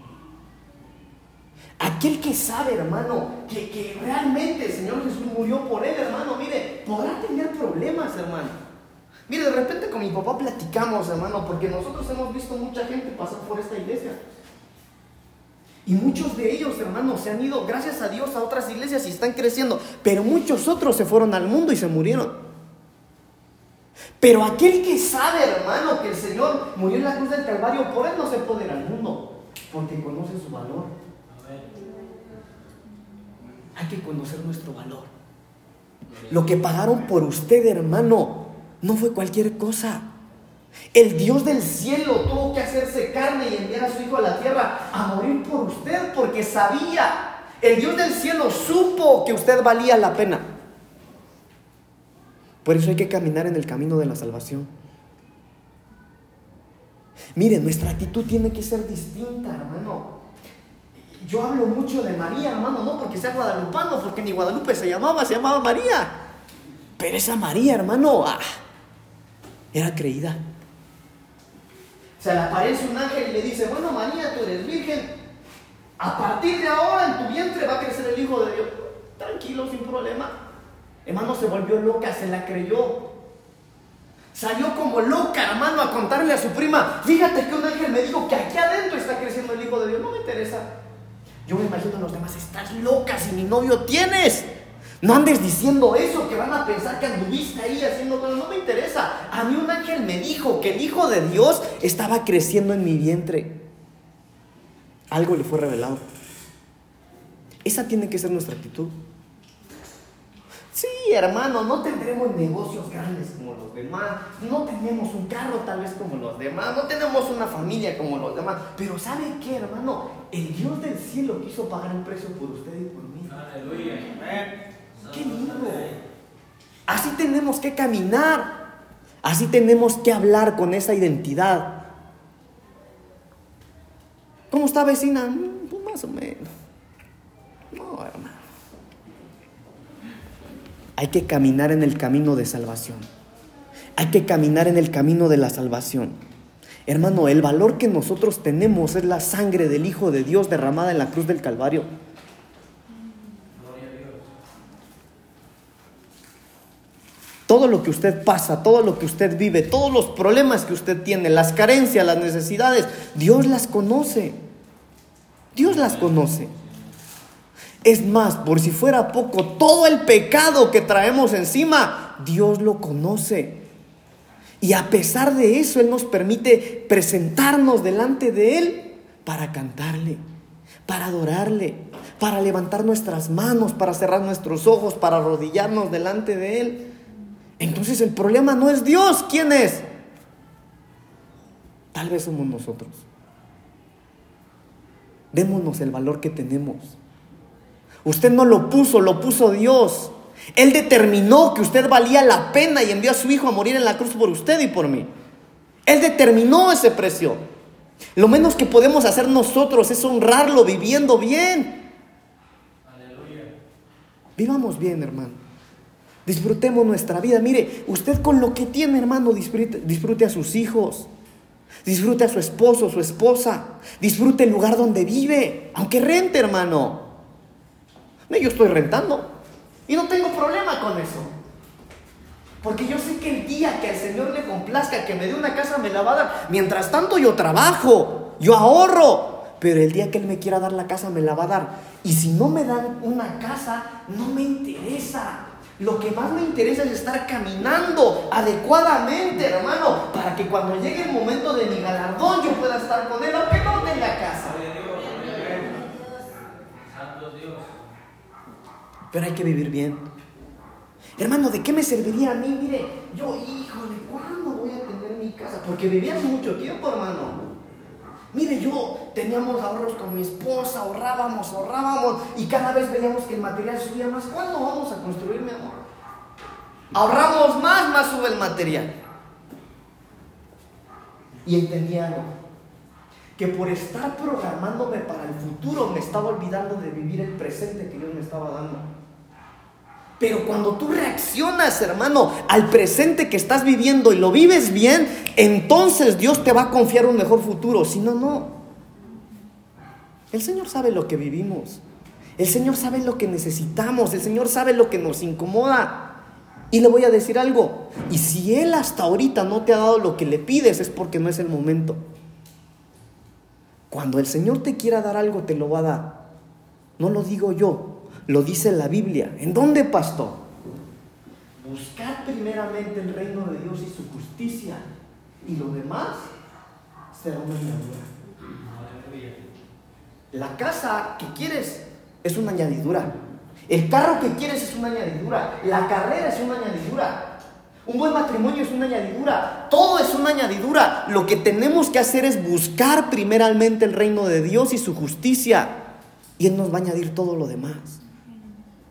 Speaker 1: Aquel que sabe, hermano, que, que, realmente el Señor Jesús murió por él, hermano, mire, podrá tener problemas, hermano. Mire, de repente con mi papá platicamos, hermano, porque nosotros hemos visto mucha gente pasar por esta iglesia. Y muchos de ellos, hermanos, se han ido, gracias a Dios, a otras iglesias y están creciendo. Pero muchos otros se fueron al mundo y se murieron. Pero aquel que sabe, hermano, que el Señor murió en la cruz del Calvario, por él no se puede ir al mundo, porque conoce su valor. Hay que conocer nuestro valor. Lo que pagaron por usted, hermano, no fue cualquier cosa. El Dios del cielo tuvo que hacerse carne y enviar a su Hijo a la tierra a morir por usted porque sabía. El Dios del cielo supo que usted valía la pena. Por eso hay que caminar en el camino de la salvación. Mire, nuestra actitud tiene que ser distinta, hermano. Yo hablo mucho de María, hermano, no porque sea guadalupano, porque ni Guadalupe se llamaba, se llamaba María. Pero esa María, hermano, ah, era creída. Se le aparece un ángel y le dice, bueno María, tú eres virgen, a partir de ahora en tu vientre va a crecer el Hijo de Dios. Tranquilo, sin problema. Hermano, se volvió loca, se la creyó. Salió como loca, hermano, a contarle a su prima, fíjate que un ángel me dijo que aquí adentro está creciendo el Hijo de Dios. No me interesa. Yo me imagino a los demás, estás loca si mi novio tienes. No andes diciendo eso, que van a pensar que anduviste ahí haciendo cosas. No me interesa. A mí un ángel me dijo que el Hijo de Dios estaba creciendo en mi vientre. Algo le fue revelado. Esa tiene que ser nuestra actitud. Sí, hermano, no tendremos negocios grandes como los demás, no tenemos un carro tal vez como los demás, no tenemos una familia como los demás, pero ¿sabe qué, hermano? El Dios del cielo quiso pagar un precio por usted y por mí. Aleluya. Qué lindo. Así tenemos que caminar. Así tenemos que hablar con esa identidad. ¿Cómo está vecina? Mm, pues más o menos. No, hermano. Hay que caminar en el camino de salvación. Hay que caminar en el camino de la salvación. Hermano, el valor que nosotros tenemos es la sangre del Hijo de Dios derramada en la cruz del Calvario. Todo lo que usted pasa, todo lo que usted vive, todos los problemas que usted tiene, las carencias, las necesidades, Dios las conoce. Dios las conoce. Es más, por si fuera poco, todo el pecado que traemos encima, Dios lo conoce. Y a pesar de eso, Él nos permite presentarnos delante de Él para cantarle, para adorarle, para levantar nuestras manos, para cerrar nuestros ojos, para arrodillarnos delante de Él. Entonces el problema no es Dios, ¿quién es? Tal vez somos nosotros. Démonos el valor que tenemos. Usted no lo puso, lo puso Dios. Él determinó que usted valía la pena y envió a su hijo a morir en la cruz por usted y por mí. Él determinó ese precio. Lo menos que podemos hacer nosotros es honrarlo viviendo bien. Aleluya. Vivamos bien, hermano. Disfrutemos nuestra vida. Mire, usted con lo que tiene, hermano, disfrute, disfrute a sus hijos. Disfrute a su esposo, su esposa. Disfrute el lugar donde vive. Aunque rente, hermano. Yo estoy rentando. Y no tengo problema con eso. Porque yo sé que el día que al Señor le complazca que me dé una casa me la va a dar. Mientras tanto yo trabajo, yo ahorro. Pero el día que Él me quiera dar la casa me la va a dar. Y si no me dan una casa, no me interesa. Lo que más me interesa es estar caminando adecuadamente, hermano, para que cuando llegue el momento de mi galardón yo pueda estar con él, aunque no tenga casa. Pero hay que vivir bien. Hermano, ¿de qué me serviría a mí? Mire, yo, híjole, ¿cuándo voy a tener mi casa? Porque vivía hace mucho tiempo, hermano. Mire, yo teníamos ahorros con mi esposa, ahorrábamos, ahorrábamos, y cada vez veíamos que el material subía más. ¿Cuándo vamos a construir, mi amor? Ahorramos más, más sube el material. Y entendí algo, que por estar programándome para el futuro me estaba olvidando de vivir el presente que Dios me estaba dando. Pero cuando tú reaccionas, hermano, al presente que estás viviendo y lo vives bien, entonces Dios te va a confiar un mejor futuro. Si no, no. El Señor sabe lo que vivimos. El Señor sabe lo que necesitamos. El Señor sabe lo que nos incomoda. Y le voy a decir algo. Y si Él hasta ahorita no te ha dado lo que le pides, es porque no es el momento. Cuando el Señor te quiera dar algo, te lo va a dar. No lo digo yo, lo dice la Biblia. ¿En dónde, pastor? Buscar primeramente el reino de Dios y su justicia. Y lo demás será una añadidura. La casa que quieres es una añadidura. El carro que quieres es una añadidura. La carrera es una añadidura. Un buen matrimonio es una añadidura. Todo es una añadidura. Lo que tenemos que hacer es buscar primeramente el reino de Dios y su justicia. Y Él nos va a añadir todo lo demás.